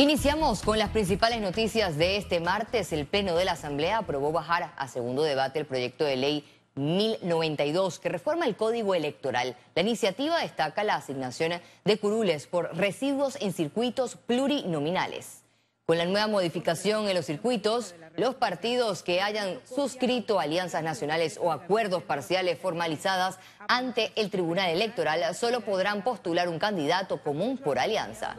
Iniciamos con las principales noticias de este martes. El Pleno de la Asamblea aprobó bajar a segundo debate el proyecto de ley 1092 que reforma el Código Electoral. La iniciativa destaca la asignación de curules por residuos en circuitos plurinominales. Con la nueva modificación en los circuitos, los partidos que hayan suscrito alianzas nacionales o acuerdos parciales formalizadas ante el Tribunal Electoral solo podrán postular un candidato común por alianza.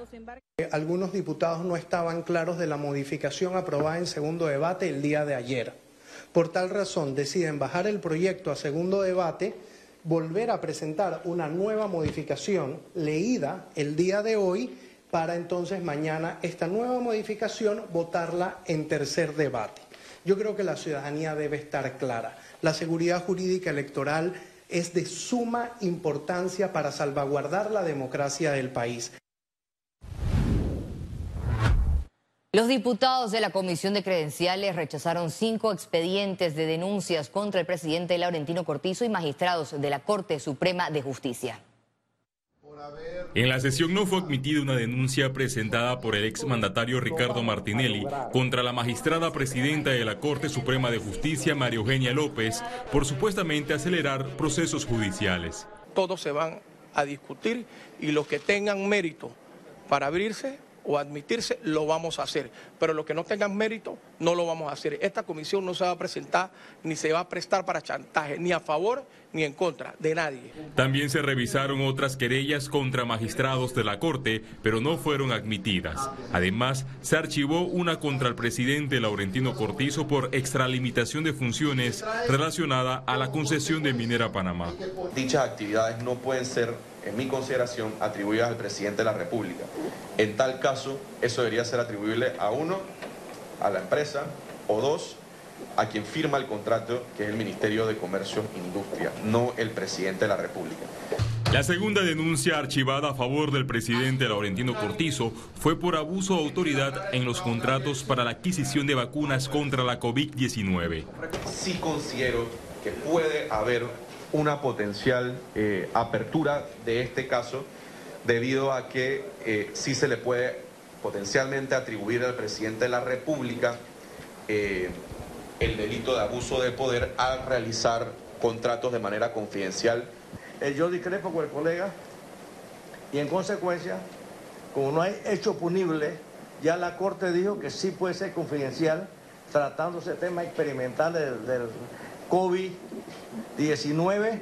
Algunos diputados no estaban claros de la modificación aprobada en segundo debate el día de ayer. Por tal razón deciden bajar el proyecto a segundo debate, volver a presentar una nueva modificación leída el día de hoy para entonces mañana esta nueva modificación votarla en tercer debate. Yo creo que la ciudadanía debe estar clara. La seguridad jurídica electoral es de suma importancia para salvaguardar la democracia del país. Los diputados de la Comisión de Credenciales rechazaron cinco expedientes de denuncias contra el presidente Laurentino Cortizo y magistrados de la Corte Suprema de Justicia. En la sesión no fue admitida una denuncia presentada por el exmandatario Ricardo Martinelli contra la magistrada presidenta de la Corte Suprema de Justicia, María Eugenia López, por supuestamente acelerar procesos judiciales. Todos se van a discutir y los que tengan mérito para abrirse o admitirse, lo vamos a hacer. Pero los que no tengan mérito, no lo vamos a hacer. Esta comisión no se va a presentar ni se va a prestar para chantaje, ni a favor ni en contra de nadie. También se revisaron otras querellas contra magistrados de la Corte, pero no fueron admitidas. Además, se archivó una contra el presidente Laurentino Cortizo por extralimitación de funciones relacionada a la concesión de Minera Panamá. Dichas actividades no pueden ser, en mi consideración, atribuidas al presidente de la República. En tal caso, eso debería ser atribuible a uno, a la empresa, o dos, a quien firma el contrato, que es el Ministerio de Comercio e Industria, no el presidente de la República. La segunda denuncia archivada a favor del presidente Laurentino Cortizo fue por abuso de autoridad en los contratos para la adquisición de vacunas contra la COVID-19. Sí considero que puede haber una potencial eh, apertura de este caso debido a que eh, sí se le puede potencialmente atribuir al presidente de la República eh, el delito de abuso de poder al realizar contratos de manera confidencial. Eh, yo discrepo con el colega y en consecuencia, como no hay hecho punible, ya la Corte dijo que sí puede ser confidencial tratándose tema experimental del, del COVID-19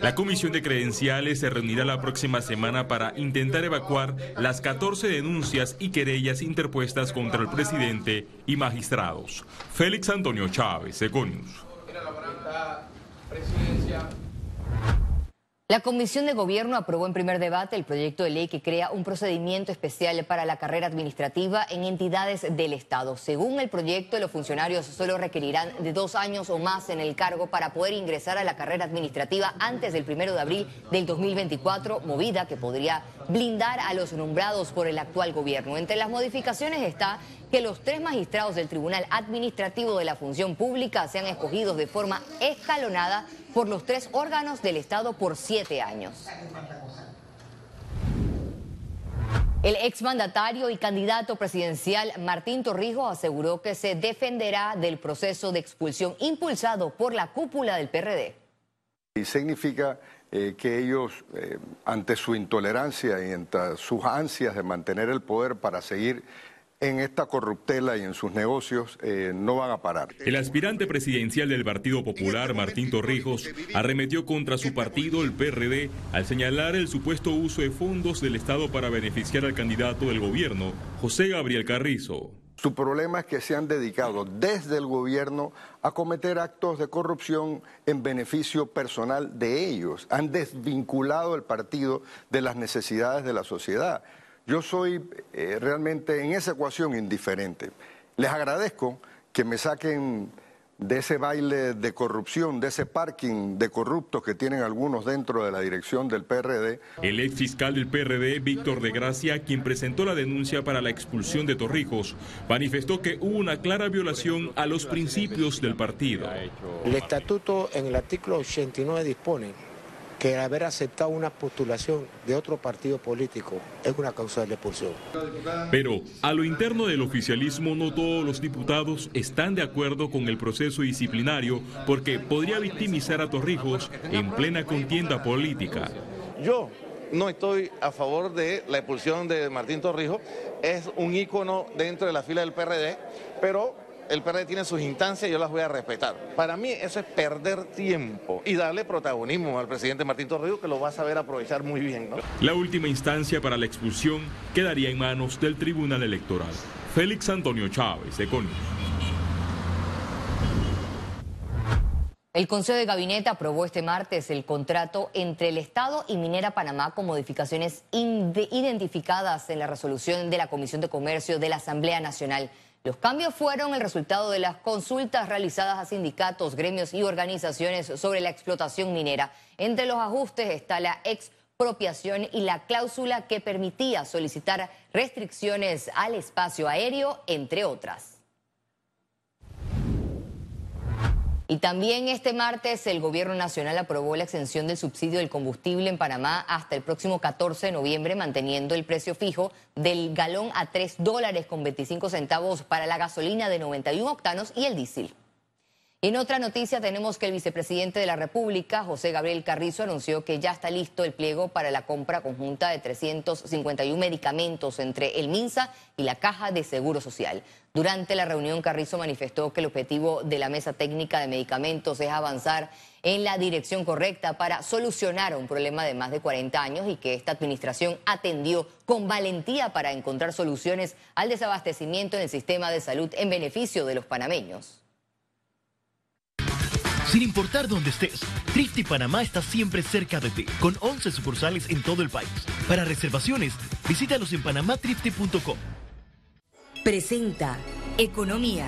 la Comisión de Credenciales se reunirá la próxima semana para intentar evacuar las 14 denuncias y querellas interpuestas contra el presidente y magistrados. Félix Antonio Chávez, Econius. La Comisión de Gobierno aprobó en primer debate el proyecto de ley que crea un procedimiento especial para la carrera administrativa en entidades del Estado. Según el proyecto, los funcionarios solo requerirán de dos años o más en el cargo para poder ingresar a la carrera administrativa antes del primero de abril del 2024, movida que podría blindar a los nombrados por el actual gobierno. Entre las modificaciones está que los tres magistrados del Tribunal Administrativo de la Función Pública sean escogidos de forma escalonada por los tres órganos del Estado por siete años. El exmandatario y candidato presidencial Martín Torrijos aseguró que se defenderá del proceso de expulsión impulsado por la cúpula del PRD. Y significa eh, que ellos, eh, ante su intolerancia y ante sus ansias de mantener el poder para seguir en esta corruptela y en sus negocios eh, no van a parar. El aspirante presidencial del Partido Popular, Martín Torrijos, arremetió contra su partido, el PRD, al señalar el supuesto uso de fondos del Estado para beneficiar al candidato del gobierno, José Gabriel Carrizo. Su problema es que se han dedicado desde el gobierno a cometer actos de corrupción en beneficio personal de ellos. Han desvinculado el partido de las necesidades de la sociedad. Yo soy eh, realmente en esa ecuación indiferente. Les agradezco que me saquen de ese baile de corrupción, de ese parking de corruptos que tienen algunos dentro de la dirección del PRD. El ex fiscal del PRD, Víctor de Gracia, quien presentó la denuncia para la expulsión de Torrijos, manifestó que hubo una clara violación a los principios del partido. El estatuto en el artículo 89 dispone que haber aceptado una postulación de otro partido político es una causa de expulsión. Pero a lo interno del oficialismo no todos los diputados están de acuerdo con el proceso disciplinario porque podría victimizar a Torrijos en plena contienda política. Yo no estoy a favor de la expulsión de Martín Torrijos, es un ícono dentro de la fila del PRD, pero el PRD tiene sus instancias y yo las voy a respetar. Para mí eso es perder tiempo y darle protagonismo al presidente Martín Torrijos que lo va a saber aprovechar muy bien. La última instancia para la expulsión quedaría en manos del Tribunal Electoral. Félix Antonio Chávez, Econ. El Consejo de Gabinete aprobó este martes el contrato entre el Estado y Minera Panamá con modificaciones identificadas en la resolución de la Comisión de Comercio de la Asamblea Nacional. Los cambios fueron el resultado de las consultas realizadas a sindicatos, gremios y organizaciones sobre la explotación minera. Entre los ajustes está la expropiación y la cláusula que permitía solicitar restricciones al espacio aéreo, entre otras. Y también este martes el Gobierno Nacional aprobó la extensión del subsidio del combustible en Panamá hasta el próximo 14 de noviembre, manteniendo el precio fijo del galón a 3 dólares con 25 centavos para la gasolina de 91 octanos y el diésel. En otra noticia tenemos que el vicepresidente de la República, José Gabriel Carrizo, anunció que ya está listo el pliego para la compra conjunta de 351 medicamentos entre el MINSA y la Caja de Seguro Social. Durante la reunión, Carrizo manifestó que el objetivo de la Mesa Técnica de Medicamentos es avanzar en la dirección correcta para solucionar un problema de más de 40 años y que esta administración atendió con valentía para encontrar soluciones al desabastecimiento en el sistema de salud en beneficio de los panameños. Sin importar dónde estés, Trifty Panamá está siempre cerca de ti, con 11 sucursales en todo el país. Para reservaciones, visítalos en panamatrifty.com. Presenta Economía.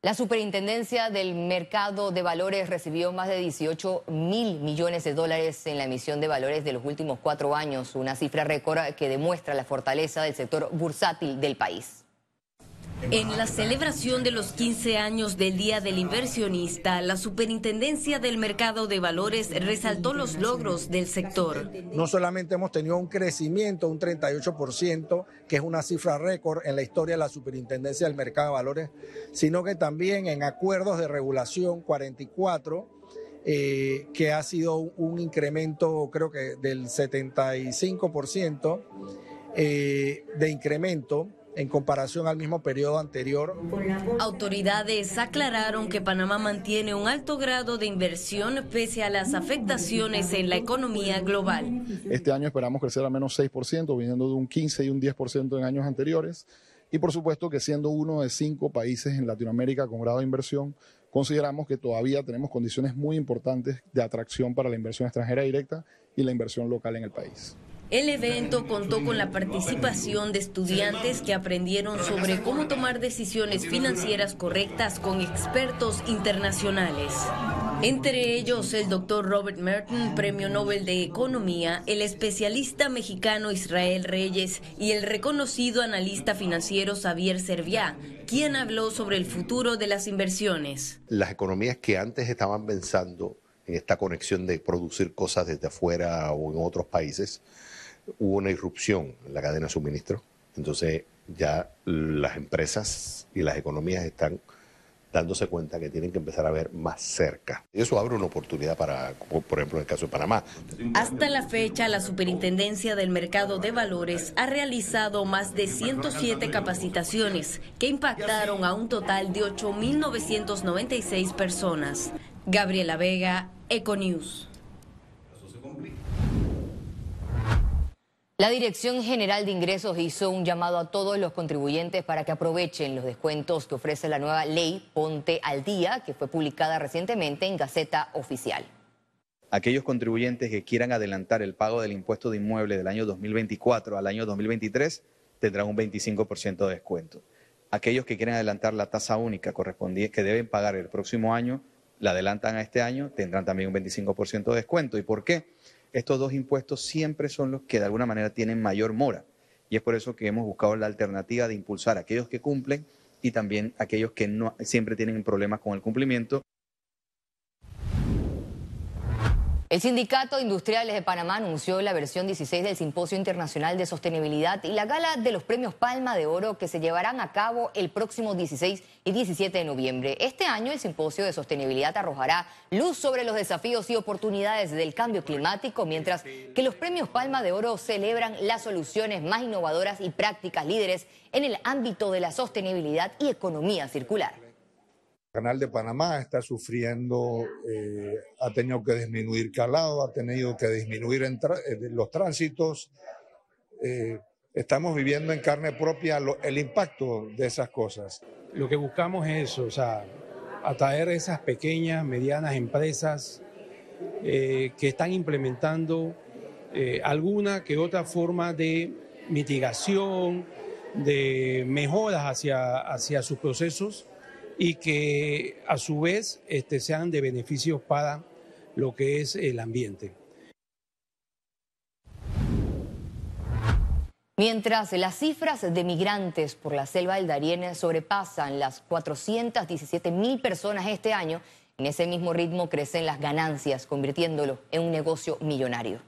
La Superintendencia del Mercado de Valores recibió más de 18 mil millones de dólares en la emisión de valores de los últimos cuatro años, una cifra récord que demuestra la fortaleza del sector bursátil del país. En la celebración de los 15 años del Día del Inversionista, la Superintendencia del Mercado de Valores resaltó los logros del sector. No solamente hemos tenido un crecimiento, un 38%, que es una cifra récord en la historia de la Superintendencia del Mercado de Valores, sino que también en acuerdos de regulación 44, eh, que ha sido un incremento creo que del 75% eh, de incremento en comparación al mismo periodo anterior. Autoridades aclararon que Panamá mantiene un alto grado de inversión pese a las afectaciones en la economía global. Este año esperamos crecer al menos 6%, viniendo de un 15 y un 10% en años anteriores. Y por supuesto que siendo uno de cinco países en Latinoamérica con grado de inversión, consideramos que todavía tenemos condiciones muy importantes de atracción para la inversión extranjera directa y la inversión local en el país. El evento contó con la participación de estudiantes que aprendieron sobre cómo tomar decisiones financieras correctas con expertos internacionales. Entre ellos el doctor Robert Merton, Premio Nobel de Economía, el especialista mexicano Israel Reyes y el reconocido analista financiero Xavier Serviá, quien habló sobre el futuro de las inversiones. Las economías que antes estaban pensando en esta conexión de producir cosas desde afuera o en otros países, hubo una irrupción en la cadena de suministro. Entonces ya las empresas y las economías están dándose cuenta que tienen que empezar a ver más cerca. Eso abre una oportunidad para, por ejemplo, en el caso de Panamá. Hasta la fecha, la Superintendencia del Mercado de Valores ha realizado más de 107 capacitaciones que impactaron a un total de 8.996 personas. Gabriela Vega, Econews. La Dirección General de Ingresos hizo un llamado a todos los contribuyentes para que aprovechen los descuentos que ofrece la nueva ley Ponte al Día, que fue publicada recientemente en Gaceta Oficial. Aquellos contribuyentes que quieran adelantar el pago del impuesto de inmueble del año 2024 al año 2023 tendrán un 25% de descuento. Aquellos que quieren adelantar la tasa única que deben pagar el próximo año, la adelantan a este año, tendrán también un 25% de descuento. ¿Y por qué? Estos dos impuestos siempre son los que de alguna manera tienen mayor mora. Y es por eso que hemos buscado la alternativa de impulsar a aquellos que cumplen y también aquellos que no siempre tienen problemas con el cumplimiento. El Sindicato Industriales de Panamá anunció la versión 16 del Simposio Internacional de Sostenibilidad y la gala de los premios Palma de Oro que se llevarán a cabo el próximo 16 y 17 de noviembre. Este año el Simposio de Sostenibilidad arrojará luz sobre los desafíos y oportunidades del cambio climático, mientras que los premios Palma de Oro celebran las soluciones más innovadoras y prácticas líderes en el ámbito de la sostenibilidad y economía circular. Canal de Panamá está sufriendo, eh, ha tenido que disminuir calado, ha tenido que disminuir eh, los tránsitos. Eh, estamos viviendo en carne propia el impacto de esas cosas. Lo que buscamos es eso, o sea, atraer esas pequeñas, medianas empresas que están implementando alguna que otra forma de mitigación, de mejoras hacia, hacia sus procesos y que a su vez este, sean de beneficios para lo que es el ambiente. Mientras las cifras de migrantes por la selva del Darién sobrepasan las 417 mil personas este año, en ese mismo ritmo crecen las ganancias, convirtiéndolo en un negocio millonario.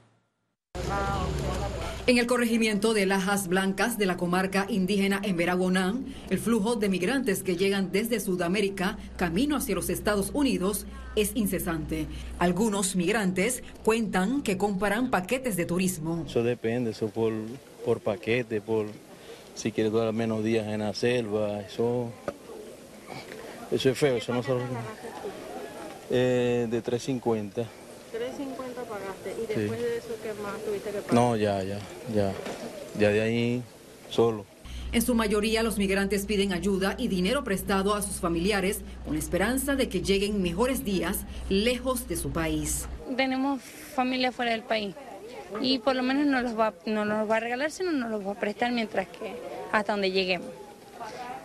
En el corregimiento de Lajas Blancas de la comarca indígena en Veragonán, el flujo de migrantes que llegan desde Sudamérica camino hacia los Estados Unidos es incesante. Algunos migrantes cuentan que comparan paquetes de turismo. Eso depende, eso por, por paquete, por si quieres durar menos días en la selva, eso, eso es feo, eso no solo... Eh, de 350. 350 pagaste y después de eso qué más tuviste que pagar. No, ya, ya, ya. Ya de ahí solo. En su mayoría los migrantes piden ayuda y dinero prestado a sus familiares con la esperanza de que lleguen mejores días lejos de su país. Tenemos familia fuera del país y por lo menos no los va, no nos va a regalar, sino nos los va a prestar mientras que hasta donde lleguemos.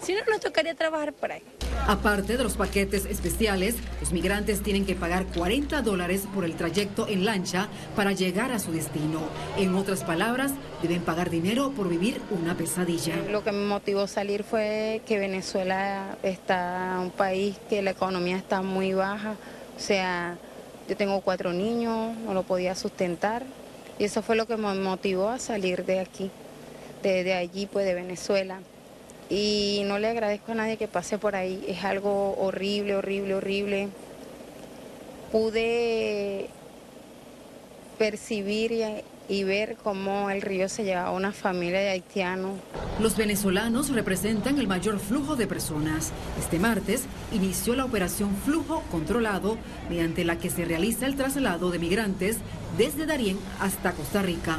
Si no, nos tocaría trabajar por ahí. Aparte de los paquetes especiales, los migrantes tienen que pagar 40 dólares por el trayecto en lancha para llegar a su destino. En otras palabras, deben pagar dinero por vivir una pesadilla. Lo que me motivó a salir fue que Venezuela está un país que la economía está muy baja. O sea, yo tengo cuatro niños, no lo podía sustentar. Y eso fue lo que me motivó a salir de aquí, de allí, pues de Venezuela y no le agradezco a nadie que pase por ahí. Es algo horrible, horrible, horrible. Pude percibir y, ver cómo el río se llevaba a una familia de haitianos. Los venezolanos representan el mayor flujo de personas. Este martes inició la operación Flujo Controlado, mediante la que se realiza el traslado de migrantes desde Darién hasta Costa Rica.